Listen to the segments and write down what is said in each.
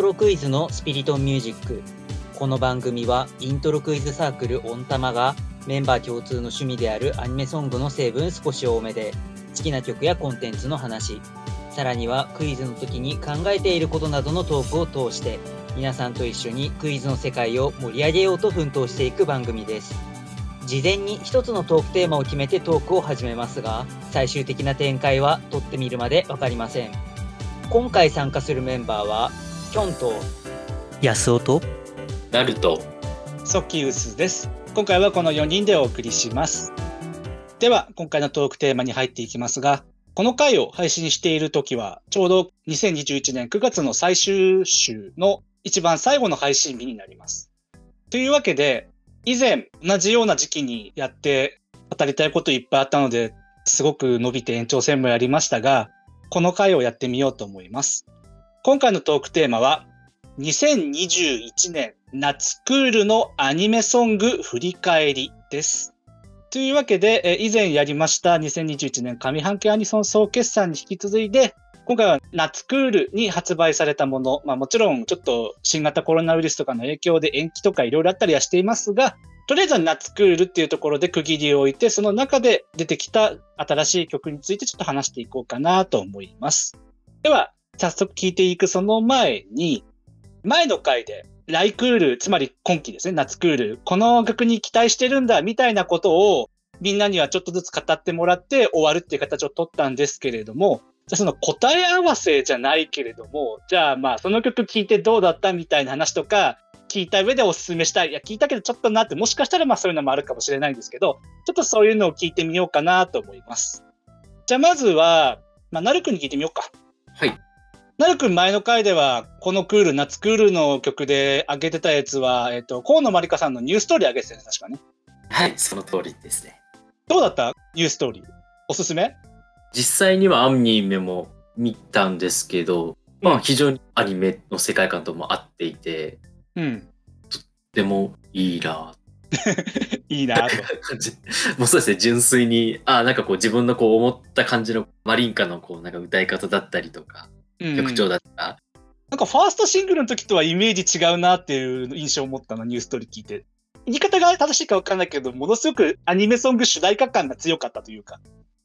ントロクイズのスピリトンミュージック。この番組はイントロクイズサークルオンタマがメンバー共通の趣味であるアニメソングの成分少し多めで好きな曲やコンテンツの話、さらにはクイズの時に考えていることなどのトークを通して皆さんと一緒にクイズの世界を盛り上げようと奮闘していく番組です。事前に一つのトークテーマを決めてトークを始めますが最終的な展開は撮ってみるまで分かりません今回参加するメンバーはキョンと安尾とナルトソキウスです。今回はこの4人でお送りします。では、今回のトークテーマに入っていきますが、この回を配信している時は、ちょうど2021年9月の最終週の一番最後の配信日になります。というわけで、以前同じような時期にやって語りたいこといっぱいあったので、すごく伸びて延長戦もやりましたが、この回をやってみようと思います。今回のトークテーマは、2021年夏クールのアニメソング振り返りです。というわけで、以前やりました2021年上半期アニソン総決算に引き続いて、今回は夏クールに発売されたもの、まあもちろんちょっと新型コロナウイルスとかの影響で延期とかいろいろあったりはしていますが、とりあえずは夏クールっていうところで区切りを置いて、その中で出てきた新しい曲についてちょっと話していこうかなと思います。では、早速聞いていくその前に、前の回で、ライクール、つまり今期ですね、夏クール、この曲に期待してるんだ、みたいなことを、みんなにはちょっとずつ語ってもらって終わるっていう形を取ったんですけれども、じゃその答え合わせじゃないけれども、じゃあまあその曲聴いてどうだった？みたいな話とか、聞いた上でおすすめしたい。いや、聞いたけどちょっとなって、もしかしたらまあそういうのもあるかもしれないんですけど、ちょっとそういうのを聞いてみようかなと思います。じゃあまずは、まあ、なるくんに聞いてみようか。はいなるくん前の回では、このクール、夏クールの曲で上げてたやつは、えっ、と、河野まりかさんのニューストーリー上げてたよね、確かね。はいその通りですねどうだった？ニューストーリー。おすすめ？実際にはアニメも見たんですけど、まあ非常にアニメの世界観とも合っていてうん。とてもいいな いいなと。感 じもうそうですね純粋にあなんかこう自分のこう思った感じのマリンカのこうなんか歌い方だったりとかうん曲調だった、なんかファーストシングルの時とはイメージ違うなっていう印象を持ったの、ニューストーリー聞いて。言い方が正しいか分かんないけど、ものすごくアニメソング主題歌感が強かったというか。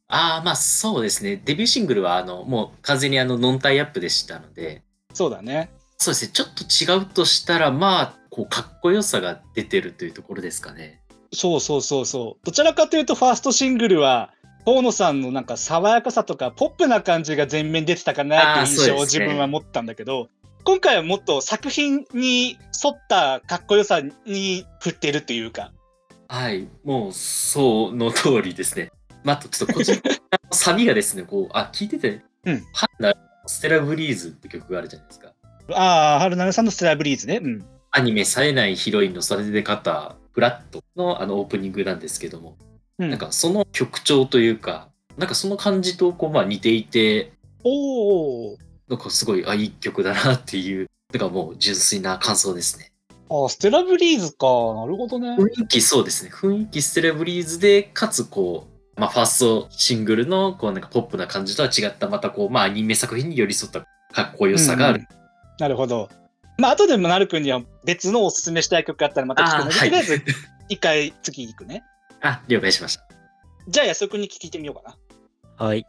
ああまあそうですねデビューシングルはあのもう完全にあのノンタイアップでしたのでそうだね。そうですねちょっと違うとしたらまあこうかっこよさが出てるというところですかねそうそうそうそう。どちらかというと、ファーストシングルは、河野さんのなんか爽やかさとか、ポップな感じが前面に出てたかなっていう印象を自分は持ったんだけど、今回はもっと作品に沿ったかっこよさに振ってるというか。はいもうその通りですねまあちょっと個人的なサビがですねこうあ聞いてて、うんハンナステラブリーズって曲があるじゃないですかああ、春菜さんのステラブリーズね。うん。アニメ冴えないヒロインの育て方フラットのあのオープニングなんですけども、うんなんかその曲調というかなんかその感じとこうまあ似ていておお。なんかすごいあいい曲だなっていうなんかもう純粋な感想ですねああ、ステラブリーズか。なるほどね。雰囲気そうですね雰囲気ステラブリーズでかつこう、まあ、ファーストシングルのこうなんかポップな感じとは違ったまたこう、まあ、アニメ作品に寄り添ったかっこよさがある、うんうんなるほど。まあ、後でもなるくんには別のおすすめしたい曲があったらまた聞くので、はいとりあえず一回次行くね。あ了解しましたじゃあ安尾くんに聞いてみようかな。はい。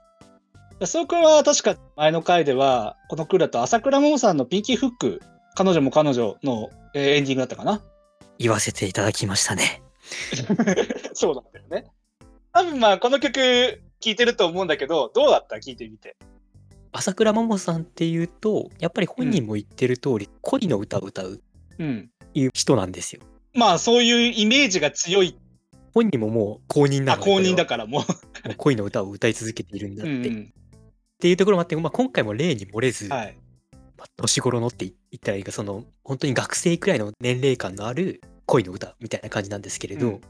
安尾くんは確か前の回では、このクールだと朝倉桃さんのピンキーフック、彼女も彼女のえーエンディングだったかな。言わせていただきましたね。そうだったよね。多分まあこの曲聴いてると思うんだけど、どうだった？聞いてみて。朝倉桃さんっていうと、やっぱり本人も言ってる通り、恋の歌を歌ううん。いう人なんですよ。まあそういうイメージが強い、本人ももう公認なあ、ので公認だかからも。もう恋の歌を歌い続けているんだって。っうんうんていうところもあって、まあ、今回も例に漏れず、はい。まあ年頃のって言ったらいいか、その本当に学生くらいの年齢感のある恋の歌みたいな感じなんですけれど、うん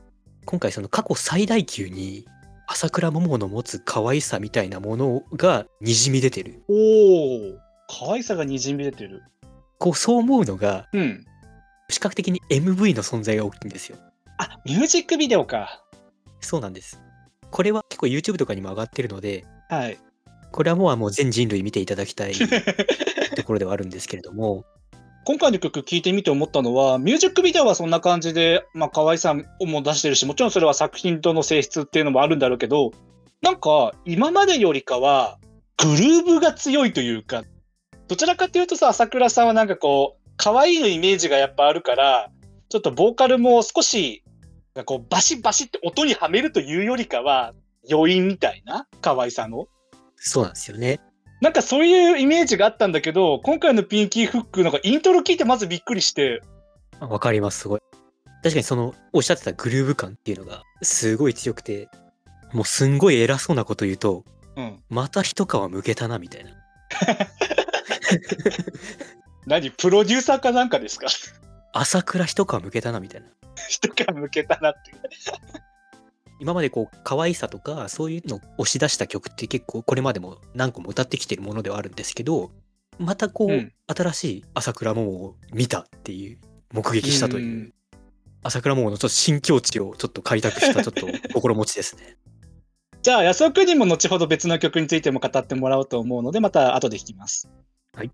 今回その過去最大級に朝倉桃の持つ可愛さみたいなものがにじみ出てる。おお、可愛さがにじみ出てる。こうそう思うのがうん。視覚的に MV の存在が大きいんですよ。あ、ミュージックビデオか。そうなんです。これは結構 YouTube とかにも上がってるので、はい。これはもうもう全人類見ていただきたい ところではあるんですけれども、今回の曲聴いてみて思ったのは、ミュージックビデオはそんな感じで、まあ、可愛さも出してるし、もちろんそれは作品との性質っていうのもあるんだろうけど、なんか、今までよりかは、グルーブが強いというか、どちらかというとさ、朝倉さんはなんかこう、可愛いのイメージがやっぱあるから、ちょっとボーカルも少し、なんかこう、バシバシって音にはめるというよりかは、余韻みたいな可愛さの？そうなんですよね。なんかそういうイメージがあったんだけど、今回のピンキーフック、なんかイントロ聞いてまずびっくりして、あわかります、すごい。確かにその、おっしゃってたグルーヴ感っていうのが、すごい強くて、もうすんごい偉そうなこと言うと、うん。また一皮むけたな、みたいな。何？プロデューサーかなんかですか？朝倉一皮むけたな、みたいな。人から向けたなっていう。今までこう可愛さとかそういうのを押し出した曲って結構これまでも何個も歌ってきてるものではあるんですけどまたこう、うん新しい朝倉桃を見たっていう目撃したという、うん朝倉桃のちょっと新境地をちょっと開拓したちょっと 心持ちですね。じゃあ、安尾くんにも後ほど別の曲についても語ってもらおうと思うので、また後で弾きます。はい。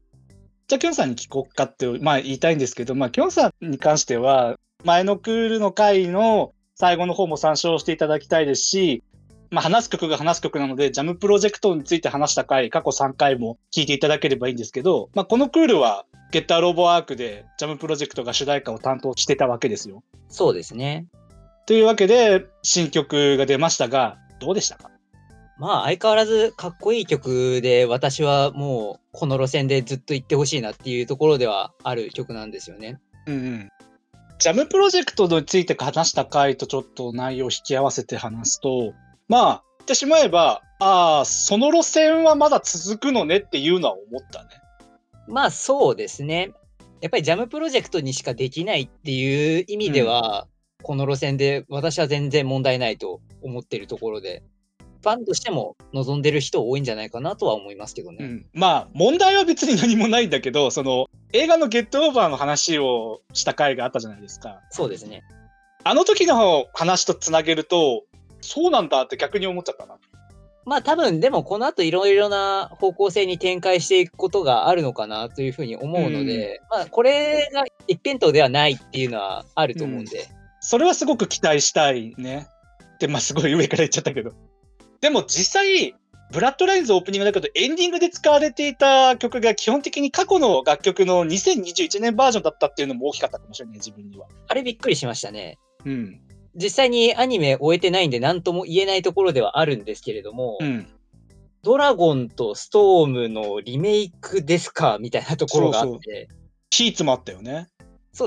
じゃあ、きょんさんに聞こうかって、まあ言いたいんですけど、まあ、きょんさんに関しては、前のクールの回の最後の方も参照していただきたいですし、まあ、話す曲が話す曲なので、ジャムプロジェクトについて話した回、過去3回も聞いていただければいいんですけど、まあ、このクールは、ゲッターロボアークで、ジャムプロジェクトが主題歌を担当してたわけですよ。そうですね。というわけで、新曲が出ましたが、どうでしたか？まあ相変わらずかっこいい曲で私はもうこの路線でずっと行ってほしいなっていうところではある曲なんですよね。うんうん。ジャムプロジェクトについて話した回とちょっと内容を引き合わせて話すと、まあ、言ってしまえば、ああ、その路線はまだ続くのねっていうのは思ったね。まあそうですね。やっぱりジャムプロジェクトにしかできないっていう意味では、この路線で私は全然問題ないと思ってるところで、ファンとしても望んでる人多いんじゃないかなとは思いますけどね。うん。まあ、問題は別に何もないんだけど、その、映画のゲットオーバーの話をした回があったじゃないですか。そうですね。あの時の話とつなげると、そうなんだって逆に思っちゃったな。まあ多分でもこの後いろいろな方向性に展開していくことがあるのかなというふうに思うので、まあこれが一辺倒ではないっていうのはあると思うんで、それはすごく期待したいね。で、まあすごい上から言っちゃったけど。でも実際、ブラッドラインズオープニングだけど、エンディングで使われていた曲が基本的に過去の楽曲の2021年バージョンだったっていうのも大きかったかもしれない、自分には。あれびっくりしましたね。うん。実際にアニメ終えてないんで何とも言えないところではあるんですけれども、うん。ドラゴンとストームのリメイクですかみたいなところがあって、そそううヒーツもあったよね。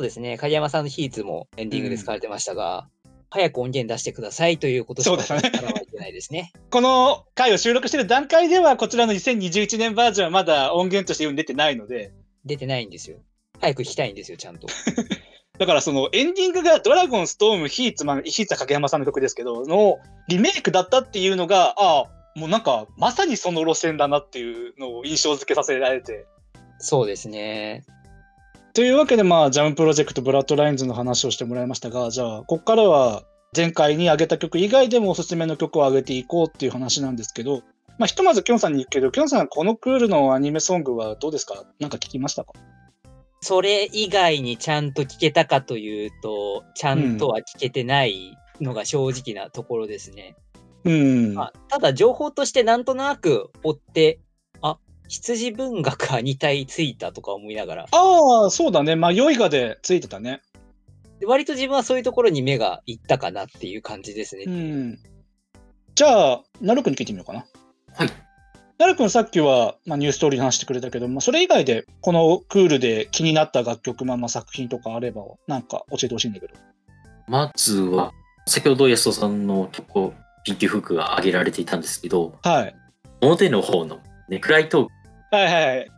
ですね、影山さんのヒーツもエンディングで使われてましたが、早く音源出してくださいということしかそうだね表れてないですね。この回を収録してる段階では、こちらの2021年バージョンはまだ音源として世に出てないので、出てないんですよ。早く弾きたいんですよ、ちゃんと。だからそのエンディングがドラゴン、ストーム、ヒーツ、まあ、ヒーツは影山さんの曲ですけど、のリメイクだったっていうのが、ああ、もうなんかまさにその路線だなっていうのを印象付けさせられて。そうですね。というわけで、まあ、ジャムプロジェクト、ブラッドラインズの話をしてもらいましたが、じゃあ、ここからは前回に挙げた曲以外でもおすすめの曲を挙げていこうっていう話なんですけど、まあ、ひとまずきょんさんに言うけど、きょんさん、このクールのアニメソングはどうですか？なんか聞きましたか？それ以外にちゃんと聞けたかというと、ちゃんとは聞けてないのが正直なところですね。うん。まあ、ただ情報としてなんとなく追って、あ、羊文学は2体ついたとか思いながら、ああ、そうだね。まあ、良いがでついてたね。で割と自分はそういうところに目がいったかなっていう感じですね。うん。じゃあ、なるくんに聞いてみようかな。はい。なるくんさっきは、まあ、ニューストーリーの話してくれたけど、まあ、それ以外で、このクールで気になった楽曲、まあ、まあ作品とかあれば、なんか教えてほしいんだけど。まずは、先ほど安尾さんの曲をピンキーフックが挙げられていたんですけど、はい。表の方のネクライトークはいはいはい。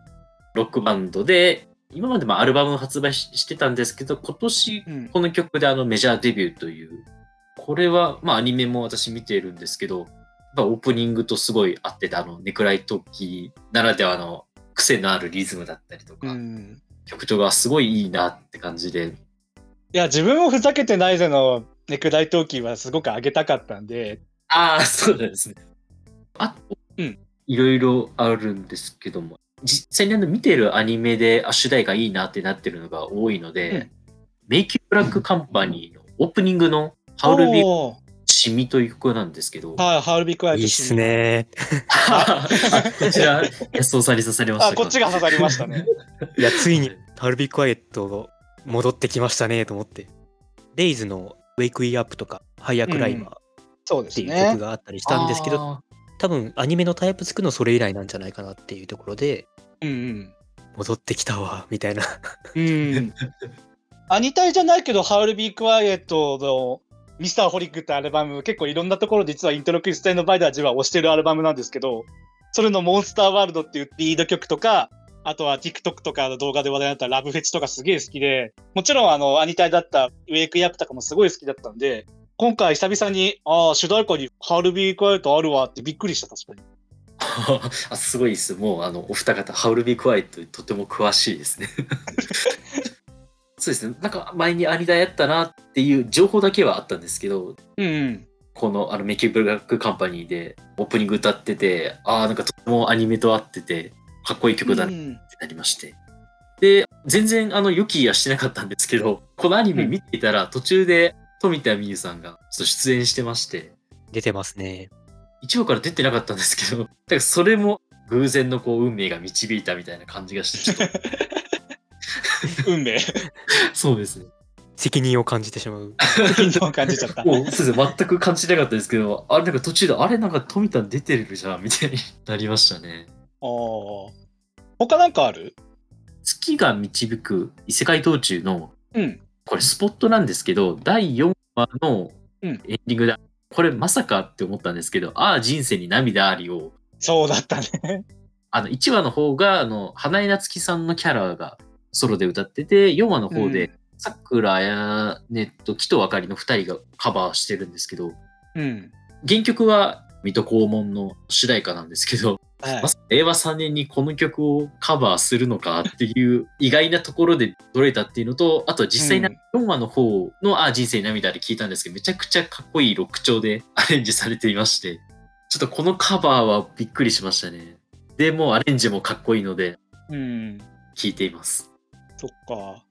ロックバンドで、今までもアルバムを発売ししてたんですけど、今年うん。この曲であのメジャーデビューという、これは、まあアニメも私見ているんですけど、やっぱオープニングとすごい合ってて、あのネクライトーキーならではの癖のあるリズムだったりとか、うん曲調がすごいいいなって感じで、いや、自分もふざけてないぜのネクライトーキーはすごく上げたかったんで、ああ、そうなんですね。あと、うんいろいろあるんですけども、実際にあの見てるアニメであ主題がいいなってなってるのが多いので、うんメイキューブラックカンパニーのオープニングのハウルビーシミという曲なんですけど、はい、 HOWL BE QUIET いいっす。ね。あ こちら、安尾さんに刺されましたあ、こっちが刺さりましたね。いや、ついにハルビークワイエット戻ってきましたねと思って。レイズのウェイクイーアップとか、ハイヤークライマーっそうですていうね曲。があったりしたんですけど、あ多分アニメのタイプつくのそれ以来なんじゃないかなっていうところで、うん戻ってきたわ、みたいな。うん。うん。アニタイじゃないけど、ハウルビークワイエットのミスターホリックってアルバム、結構いろんなところで実はイントロクリステンのバイダージは推してるアルバムなんですけど、それのモンスターワールドっていうリード曲とか、あとは TikTok とかの動画で話題になったラブフェチとかすげえ好きで、もちろんあの、アニタイだったウェイクイアップとかもすごい好きだったんで、今回久々に、ああ、主題歌にハウルビークワイエットあるわってびっくりした、確かに。ー あすごいです。もう、あの、お二方、ハウルビークワイトとても詳しいですね。そうですね。なんか、前にアニダやったなっていう情報だけはあったんですけど、うんうん。このあのメキブラックカンパニーでオープニング歌ってて、ああ、なんかとてもアニメと合ってて、かっこいい曲だなってうんなりまして。で、全然あの予期はしてなかったんですけど、このアニメ見ていたら途中で富田美優さんがちょっと出演してまして、出てますね。1話から出てなかったんですけど、だからそれも偶然のこう運命が導いたみたいな感じがして、ちょっと 運命。そうですね。責任を感じてしまう。緊張を感じちゃった。もうそうですね、全く感じなかったですけど、あれなんか途中で、あれなんか富田出てるじゃんみたいになりましたね。ああ。他なんかある？月が導く異世界道中の、うん。これスポットなんですけど、第4話のエうんンディングで、これまさかって思ったんですけど、ああ、人生に涙ありを、そうだったね。あの、1話の方が、あの、花江夏樹さんのキャラがソロで歌ってて、4話の方で、さくらやねと木とあかりの2人がカバーしてるんですけど、うん。原曲は水戸黄門の主題歌なんですけど、はいまさか令和3年にこの曲をカバーするのかっていう意外なところで取れたっていうのと、あとは実際に4話の方の、あ、人生に涙で聞いたんですけど、めちゃくちゃかっこいいロック調でアレンジされていまして、ちょっとこのカバーはびっくりしましたね。で、もうアレンジもかっこいいので、うん。聴いています。そっか。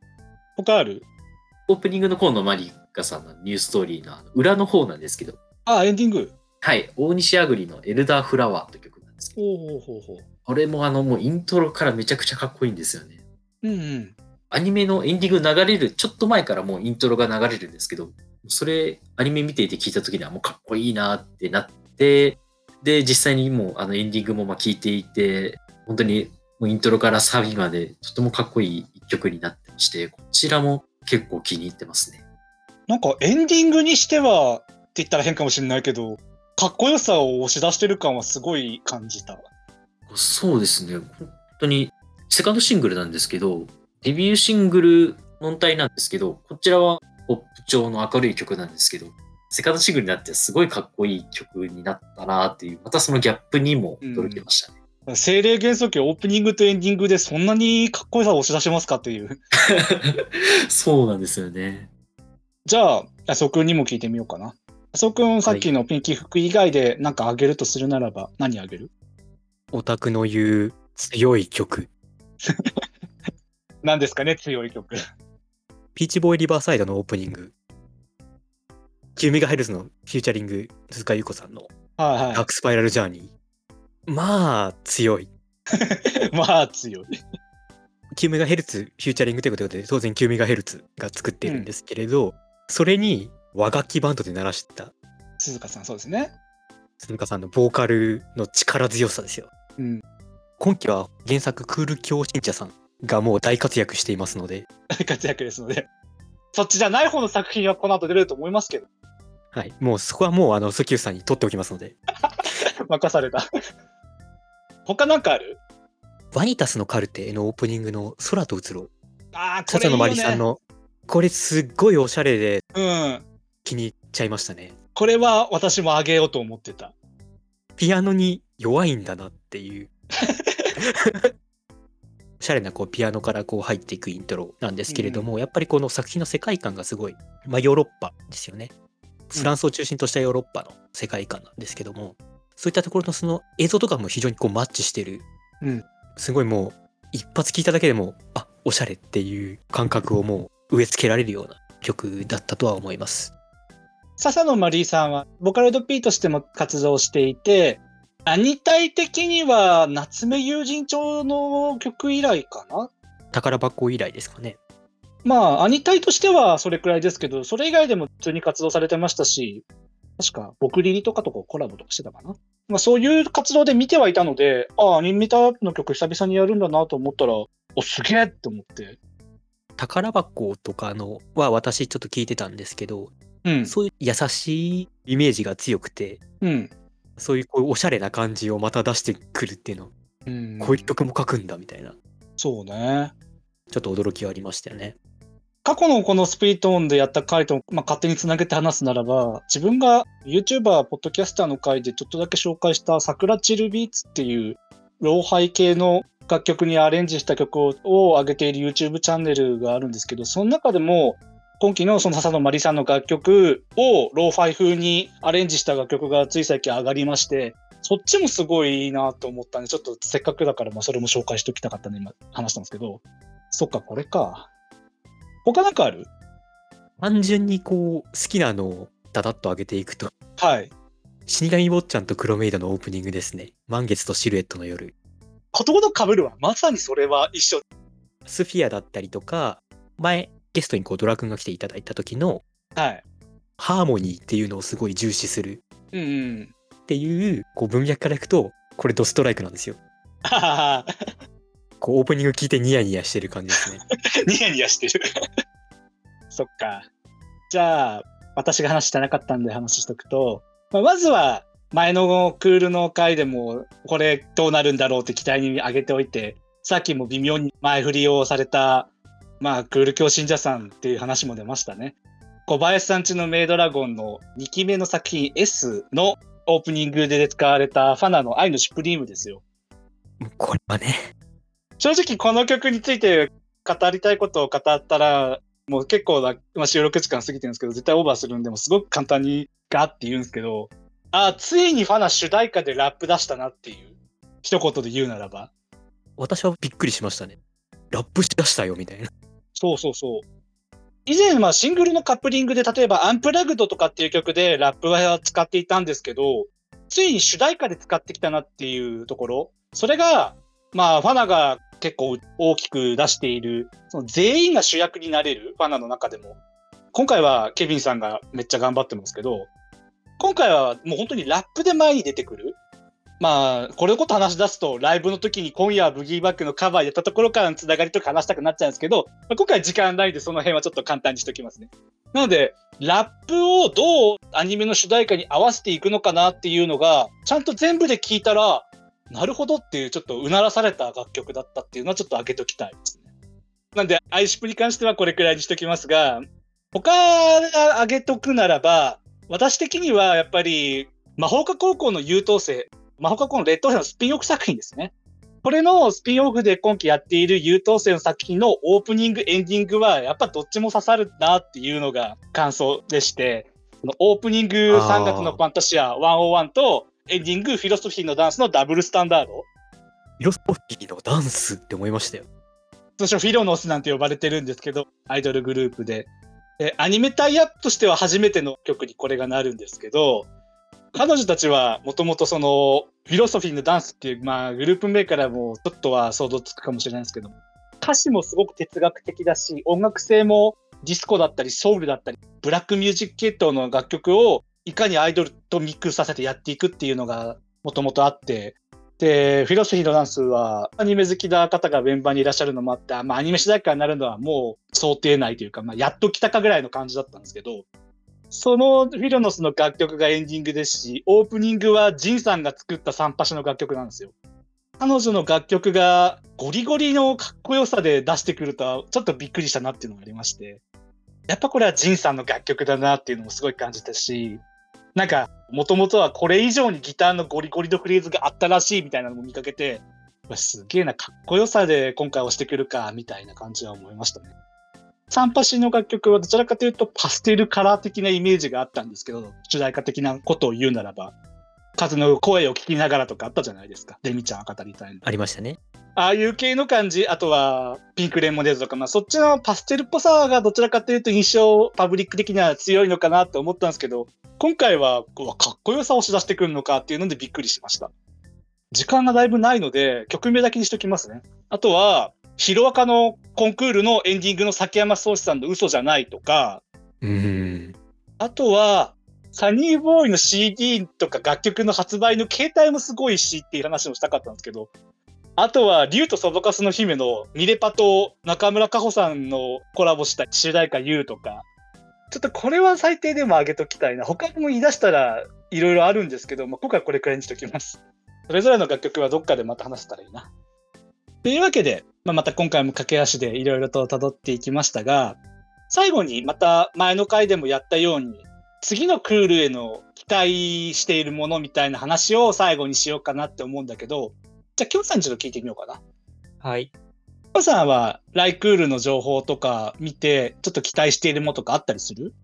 他ある？オープニングの方のマリカさんのニューストーリーの裏の方なんですけど、あ、エンディング。はい、大西あぐりのエルダーフラワーという曲なんですけど、ほうほうほうほう。これもあのもうイントロからめちゃくちゃかっこいいんですよね。うんうん。アニメのエンディング流れる、ちょっと前からもうイントロが流れるんですけど、それアニメ見ていて聞いた時にはもうかっこいいなってなって、で、実際にもうあのエンディングもまあ聞いていて、本当にもうイントロからサビまでとてもかっこいい一曲になってまして、こちらも結構気に入ってますね。なんかエンディングにしてはって言ったら変かもしれないけど、かっこよさを押し出してる感はすごい感じた。そうですね。本当に、セカンドシングルなんですけど、デビューシングルの体なんですけど、こちらはポップ調の明るい曲なんですけど、セカンドシングルになってすごいかっこいい曲になったなっていう、またそのギャップにも驚きましたね。精霊元素期オープニングとエンディングでそんなにかっこよさを押し出しますかっていう。そうなんですよね。じゃあ、安尾くんにも聞いてみようかな。安尾くん、さっきのピンキー服以外でなんかあげるとするならば何あげる？オタクの言う強い曲。何ですかね強い曲。ピーチボーイリバーサイドのオープニング。9メガヘルツのフューチャリング、鈴鹿優子さんのはいはダークスパイラルジャーニー。まあ、強い。い。まあ強い。9メガヘルツフューチャリングということで、当然9メガヘルツが作っているんですけれど、それに和楽器バンドで鳴らした鈴鹿さん、そうですね。鈴鹿さんのボーカルの力強さですよ。うん。今期は原作クール教信者さんがもう大活躍していますので、大活躍ですので。そっちじゃない方の作品はこの後出れると思いますけど。はい、もうそこはもうあの、ソキューさんに取っておきますので、任された。他なんかある？ワニタスのカルテのオープニングの空と移ろう、ああ、これいいよ、ね。笹野まりさんの、これすっごいおしゃれでうん。気に入っちゃいましたね。これは私もあげようと思ってた。ピアノに弱いんだなっていう。おしゃれなこうピアノからこう入っていくイントロなんですけれども、やっぱりこの作品の世界観がすごい、まあ、ヨーロッパですよね。フランスを中心としたヨーロッパの世界観なんですけども、そういったところのその映像とかも非常にこうマッチしてる。うんすごいもう一発聞いただけでもあおしゃれっていう感覚をもう植え付けられるような曲だったとは思います笹野マリーさんは、ボカロイド P としても活動していて、アニタイ的には夏目友人帳の曲以来かな？宝箱以来ですかねまあ、アニタイとしてはそれくらいですけど、それ以外でも普通に活動されてましたし、確か、僕リリとかとコラボとかしてたかな？まあ、そういう活動で見てはいたので、ああ、アニメタの曲久々にやるんだなと思ったら、お、すげえって思って。宝箱とかのは私ちょっと聞いてたんですけどうん。そういう優しいイメージが強くてうん。そういうこうおしゃれな感じをまた出してくるっていうの、うん、こういう曲も書くんだみたいなそうね。ちょっと驚きはありましたよね過去のこのスピリットオンでやった回と、まあ、勝手につなげて話すならば、自分が YouTuber、ポッドキャスターの回でちょっとだけ紹介した桜チルビーツっていう、ローファイ系の楽曲にアレンジした曲をを上げている YouTube チャンネルがあるんですけど、その中でも、今期のその笹野まりさんの楽曲をローファイ風にアレンジした楽曲がつい最近上がりまして、そっちもすごいいいなと思ったんで、ちょっとせっかくだからまあそれも紹介しておきたかったんで今話したんですけど、そっか、これか。他なんかある？単純にこう好きなのをダダッと上げていくとはい。死神坊ちゃんと黒メイドのオープニングですね満月とシルエットの夜ことごとく被るわ。まさにそれは一緒。スフィアだったりとか前ゲストにこうドラ君が来ていただいた時のはい。ハーモニーっていうのをすごい重視するうんうん。っていうこう文脈からいくとこれドストライクなんですよ こうオープニング聞いてニヤニヤしてる感じですね ニヤニヤしてる。そっか。じゃあ、私が話してなかったんで話しとくと、まあ、まずは、前のクールの回でも、これどうなるんだろうって期待に上げておいて、さっきも微妙に前振りをされた、まあ、クール教信者さんっていう話も出ましたね。小林さんちのメイドラゴンの2期目の作品 S のオープニングで使われたファナの愛のシュプリームですよ。これはね正直この曲について語りたいことを語ったら、もう結構な、まあ、収録時間過ぎてるんですけど、絶対オーバーするんで、もうすごく簡単にガーって言うんですけど、あ、ついにファナ主題歌でラップ出したなっていう、一言で言うならば。私はびっくりしましたねラップしだしたよみたいなそうそうそう。以前、まあシングルのカップリングで、例えばアンプラグドとかっていう曲でラップは使っていたんですけど、ついに主題歌で使ってきたなっていうところ。それが、まあファナが結構大きく出している、その全員が主役になれるファナの中でも。今回はケビンさんがめっちゃ頑張ってますけど、今回はもう本当にラップで前に出てくる。まあ、これのこと話し出すと、ライブの時に今夜はブギーバックのカバーやったところからのつながりとか話したくなっちゃうんですけど、まあ、今回時間ないんでその辺はちょっと簡単にしておきますね。なので、ラップをどうアニメの主題歌に合わせていくのかなっていうのが、ちゃんと全部で聞いたら、なるほどっていうちょっとうならされた楽曲だったっていうのはちょっと挙げときたいですね。なんで、アイシップに関してはこれくらいにしておきますが、他が挙げとくならば、私的にはやっぱり、魔法科高校の優等生、魔法科高校の劣等生のスピンオフ作品ですね。これのスピンオフで今期やっている優等生の作品のオープニング、エンディングは、やっぱどっちも刺さるなっていうのが感想でして、オープニングあー3月のファンタシア101と、エンディングフィロソフィーのダンスのダブルスタンダード。フィロソフィーのダンスって思いましたよ通称フィロノスなんて呼ばれてるんですけど、アイドルグループで。でアニメタイアップとしては初めての曲にこれがなるんですけど、彼女たちはもともとその、フィロソフィーのダンスっていう、まあ、グループ名からもちょっとは想像つくかもしれないですけど、歌詞もすごく哲学的だし、音楽性もディスコだったり、ソウルだったり、ブラックミュージック系統の楽曲をいかにアイドルとミックスさせてやっていくっていうのがもともとあって、で、フィロソフィーのダンスは、アニメ好きな方がメンバーにいらっしゃるのもあって、まあ、アニメ主題歌になるのはもう想定内というか、まあ、やっと来たかぐらいの感じだったんですけど、そのフィロノスの楽曲がエンディングですし、オープニングはジンさんが作ったサンパシの楽曲なんですよ。彼女の楽曲がゴリゴリのかっこよさで出してくるとは、ちょっとびっくりしたなっていうのがありまして、やっぱこれはジンさんの楽曲だなっていうのもすごい感じたし、なんか、もともとはこれ以上にギターのゴリゴリのフレーズがあったらしいみたいなのも見かけて、すげえな、かっこよさで今回押してくるか、みたいな感じは思いましたね。サンパシの楽曲はどちらかというとパステルカラー的なイメージがあったんですけど、主題歌的なことを言うならば、数の声を聞きながらとかあったじゃないですか。デミちゃんが語りたいの。ありましたねああいう系の感じ、あとはピンクレモネードとか、まあそっちのパステルっぽさがどちらかというと印象、パブリック的には強いのかなと思ったんですけど、今回はかっこよさを押し出してくるのかっていうのでびっくりしました。時間がだいぶないので、曲名だけにしときますね。あとは、ヒロアカのコンクールのエンディングの崎山壮志さんの嘘じゃないとか、うん。あとは、サニーボーイの CD とか楽曲の発売の形態もすごいしっていう話もしたかったんですけど、あとは、竜とそばかすの姫のミレパと中村佳穂さんのコラボした主題歌 U とか、ちょっとこれは最低でも上げときたいな。他にも言い出したらいろいろあるんですけど、まあ、今回これくらいにしときます。それぞれの楽曲はどっかでまた話せたらいいな。というわけで、まあ、また今回も駆け足でいろいろと辿っていきましたが、最後にまた前の回でもやったように、次のクールへの期待しているものみたいな話を最後にしようかなって思うんだけど、じゃあ、きょんさんにちょっと聞いてみようかな。はい。きょんさんはライクールの情報とか見て、ちょっと期待しているものとかあったりする？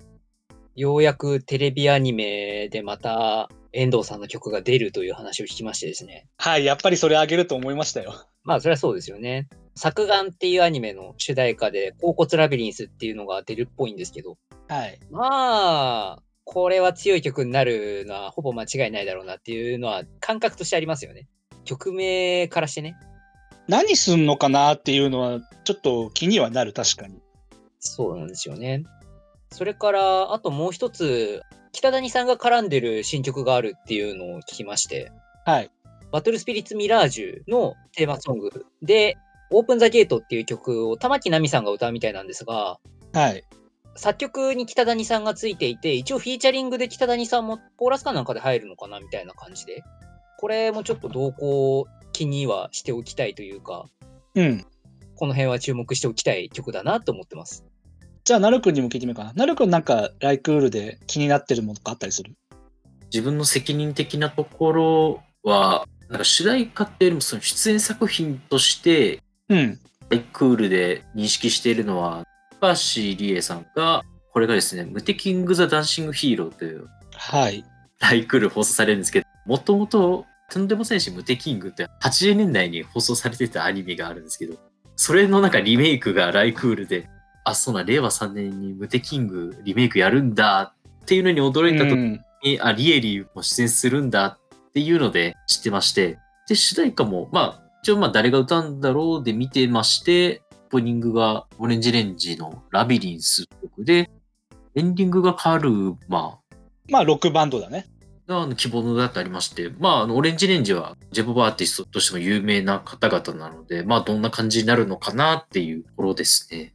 ようやくテレビアニメでまた遠藤さんの曲が出るという話を聞きましてですね。はい、やっぱりそれあげると思いましたよ。まあそれはそうですよね。作眼っていうアニメの主題歌で、甲骨ラビリンスっていうのが出るっぽいんですけど、はい。まあ、これは強い曲になるのはほぼ間違いないだろうなっていうのは感覚としてありますよね。曲名からしてね。何すんのかなっていうのは、ちょっと気にはなる、確かに。そうなんですよね。それから、あともう一つ、北谷さんが絡んでる新曲があるっていうのを聞きまして、はい。バトルスピリッツミラージュのテーマソングで、オープンザゲートっていう曲を玉木奈美さんが歌うみたいなんですが、はい。作曲に北谷さんがついていて、一応フィーチャリングで北谷さんもコーラスかなんかで入るのかなみたいな感じで、これもちょっと動向気にはしておきたいというか、うん。この辺は注目しておきたい曲だなと思ってます。じゃあ、なるくんにも聞いてみようかな。なるくんなんか、ライクールで気になってるものとかあったりする？自分の責任的なところは、なんか主題歌っていうよりもその出演作品として、うん。ライクールで認識しているのは、高橋理恵さんが、これがですね、ムテキング・ザ・ダンシング・ヒーローというはい。ライクール放送されるんですけど、もともと、とんでも戦士ムテキングって80年代に放送されてたアニメがあるんですけど、それのなんかリメイクがライクールで、あ、そうな、令和3年にムテキングリメイクやるんだっていうのに驚いた時うんに、あ、リエリーも出演するんだっていうので知ってまして、で、主題歌も、まあ、一応まあ誰が歌うんだろうで見てまして、オープニングがオレンジレンジのラビリンス曲で、エンディングがカルマまあ、ロックバンドだね。があの希望のだってありまして、まあ、あのオレンジレンジはジェボブアーティストとしても有名な方々なので、まあ、どんな感じになるのかなっていうところですね。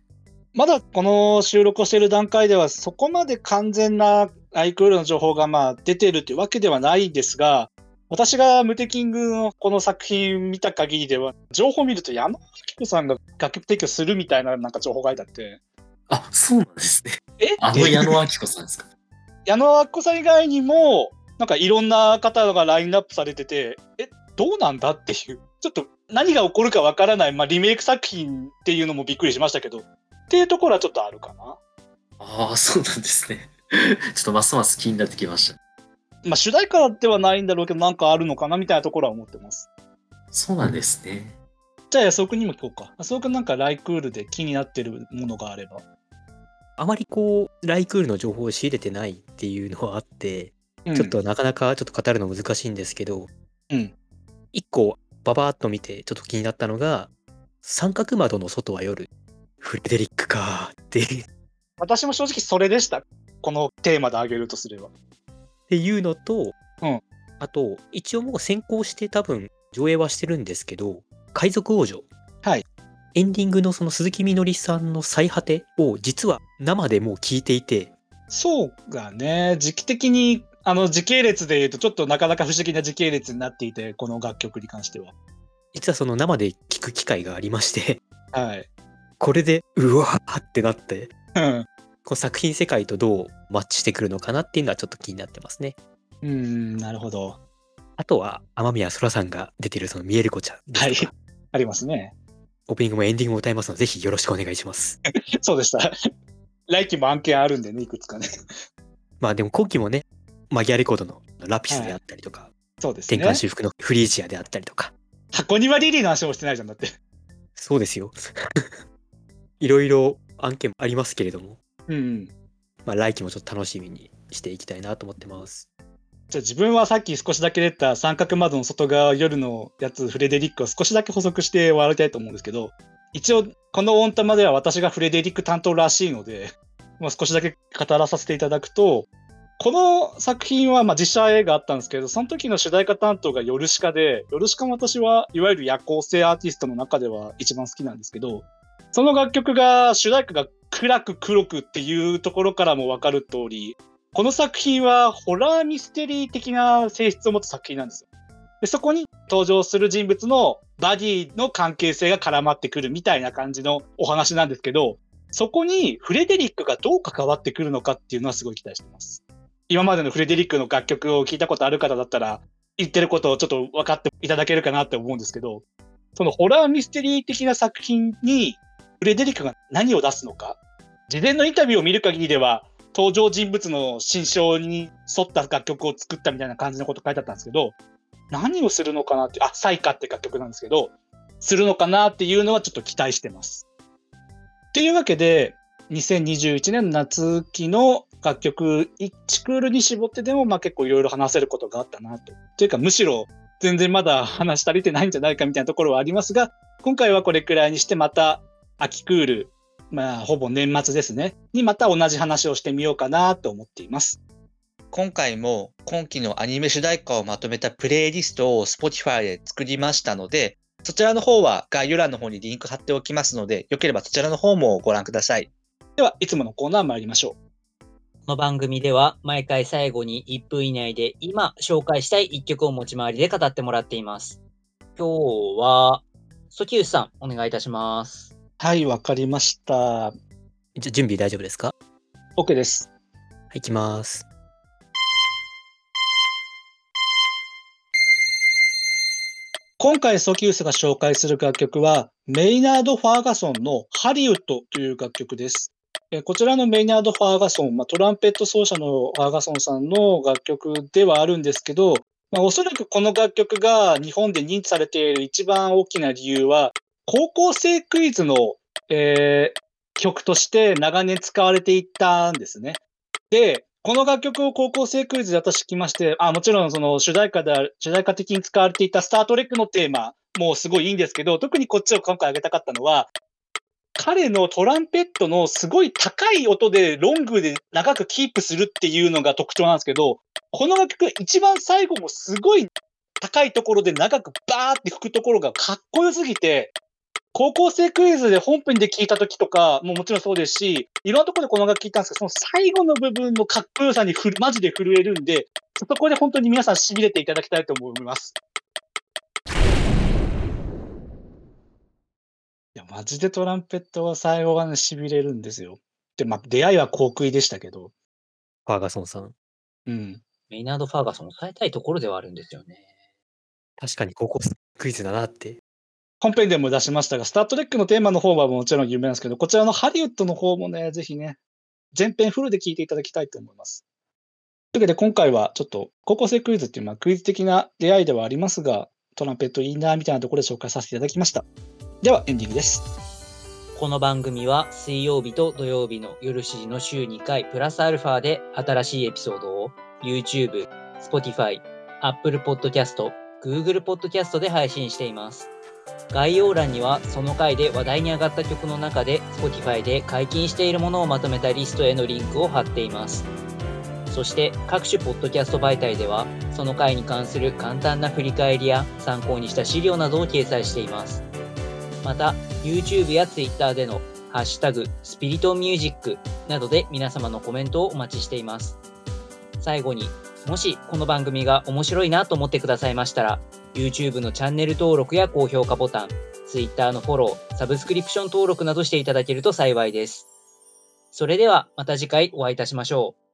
まだこの収録をしている段階では、そこまで完全なライクールの情報がまあ出てるというわけではないんですが、私がムテキングのこの作品見た限りでは、情報を見ると矢野明子さんが楽曲提供するみたいななんか情報が書いてあって、あ、そうなんですね。え？あの矢野明子さんですか？矢野明子さん以外にも、なんかいろんな方がラインナップされてて、え、どうなんだっていう、ちょっと何が起こるかわからない、まあ、リメイク作品っていうのもびっくりしましたけど、っていうところはちょっとあるかな。ああ、そうなんですね。ちょっとますます気になってきました。まあ、主題歌ではないんだろうけど、なんかあるのかなみたいなところは思ってます。そうなんですね。じゃあ、安尾にも聞こうか。安尾なんかライクールで気になってるものがあれば。あまりこう、ライクールの情報を仕入れてないっていうのはあって、うんちょっとなかなかちょっと語るの難しいんですけど、うん一個ババーっと見てちょっと気になったのが、三角窓の外は夜、フレデリックかーっていう私も正直それでした。このテーマで挙げるとすれば。っていうのと、うんあと、一応もう先行して多分上映はしてるんですけど、海賊王女。はい。エンディングのその鈴木みのりさんの最果てを実は生でもう聞いていて、そうがね、時期的に、あの時系列で言うとちょっとなかなか不思議な時系列になっていて、この楽曲に関しては。実はその生で聞く機会がありまして、はい。これで、うわーってなって、うん。この作品世界とどうマッチしてくるのかなっていうのはちょっと気になってますね。うん、なるほど。あとは、雨宮そらさんが出てるその見える子ちゃんですとか、ありますね。オープニングもエンディングも歌いますので、ぜひよろしくお願いします。そうでした。来期も案件あるんでね、いくつかね。まあでも今期もね、マギアレコードのラピスであったりとか、そうですね。転換修復のフリージアであったりとか、箱庭リリーの話もしてないじゃんだって。そうですよ。いろいろ案件もありますけれども、うんうん。まあ、来期もちょっと楽しみにしていきたいなと思ってます。じゃあ自分はさっき少しだけ出た三角窓の外側夜のやつフレデリックを少しだけ補足して終わりたいと思うんですけど一応このオンタマでは私がフレデリック担当らしいので、まあ、少しだけ語らさせていただくとこの作品はまあ実写映画あったんですけどその時の主題歌担当がヨルシカでヨルシカも私はいわゆる夜行性アーティストの中では一番好きなんですけどその楽曲が主題歌が暗く黒くっていうところからも分かる通りこの作品はホラーミステリー的な性質を持つ作品なんですよ。でそこに登場する人物のバディの関係性が絡まってくるみたいな感じのお話なんですけど、そこにフレデリックがどう関わってくるのかっていうのはすごい期待してます。今までのフレデリックの楽曲を聴いたことある方だったら、言ってることをちょっと分かっていただけるかなって思うんですけど、そのホラーミステリー的な作品にフレデリックが何を出すのか、事前のインタビューを見る限りでは、登場人物の心象に沿った楽曲を作ったみたいな感じのこと書いてあったんですけど、何をするのかなって、あ、サイカって楽曲なんですけど、するのかなっていうのはちょっと期待してます。っていうわけで、2021年夏期の楽曲1クールに絞ってでも、まあ結構いろいろ話せることがあったなと。というか、むしろ全然まだ話足りてないんじゃないかみたいなところはありますが、今回はこれくらいにしてまた秋クール、まあ、ほぼ年末ですね。にまた同じ話をしてみようかなと思っています。今回も今期のアニメ主題歌をまとめたプレイリストを Spotify で作りましたので、そちらの方は概要欄の方にリンク貼っておきますので、よければそちらの方もご覧ください。では、いつものコーナー参りましょう。この番組では毎回最後に1分以内で今紹介したい1曲を持ち回りで語ってもらっています。今日は、ソキウスさん、お願いいたします。はい、わかりました。じゃ準備大丈夫ですか？OK です。はい、行きます。今回ソキウスが紹介する楽曲は、メイナード・ファーガソンのハリウッドという楽曲です。えこちらのメイナード・ファーガソン、まあ、トランペット奏者のファーガソンさんの楽曲ではあるんですけど、まあ、おそらくこの楽曲が日本で認知されている一番大きな理由は、高校生クイズの、えー曲として長年使われていったんですね。で、この楽曲を高校生クイズで私聞きまして、あ、もちろんその主題歌である、主題歌的に使われていたスタートレックのテーマもすごいいいんですけど、特にこっちを今回挙げたかったのは、彼のトランペットのすごい高い音でロングで長くキープするっていうのが特徴なんですけど、この楽曲一番最後もすごい高いところで長くバーって吹くところがかっこよすぎて、高校生クイズで本編で聞いた時とかももちろんそうですし、いろんなところでこの楽器聞いたんですけど、その最後の部分のかっこよさにふるマジで震えるんで、そこで本当に皆さん痺れていただきたいと思います。いや、マジでトランペットは最後がね、痺れるんですよ。で、まあ、出会いは航空でしたけど、ファーガソンさん。うん。メイナード・ファーガソンを抑えたいところではあるんですよね。確かに高校生クイズだなって。本編でも出しましたが、スタートレックのテーマの方はもちろん有名なんですけど、こちらのハリウッドの方もね、ぜひね、全編フルで聞いていただきたいと思います。というわけで今回はちょっと高校生クイズっていうまあクイズ的な出会いではありますが、トランペットいいなみたいなところで紹介させていただきました。ではエンディングです。この番組は水曜日と土曜日の夜7時の週2回プラスアルファで新しいエピソードを YouTube、Spotify、Apple Podcast、Google Podcast で配信しています。概要欄にはその回で話題に上がった曲の中で Spotify で解禁しているものをまとめたリストへのリンクを貼っています。そして各種ポッドキャスト媒体ではその回に関する簡単な振り返りや参考にした資料などを掲載しています。また YouTube や Twitter でのハッシュタグスピリットミュージックなどで皆様のコメントをお待ちしています。最後にもしこの番組が面白いなと思ってくださいましたら YouTube のチャンネル登録や高評価ボタン Twitter のフォロー、サブスクリプション登録などしていただけると幸いです。それではまた次回お会いいたしましょう。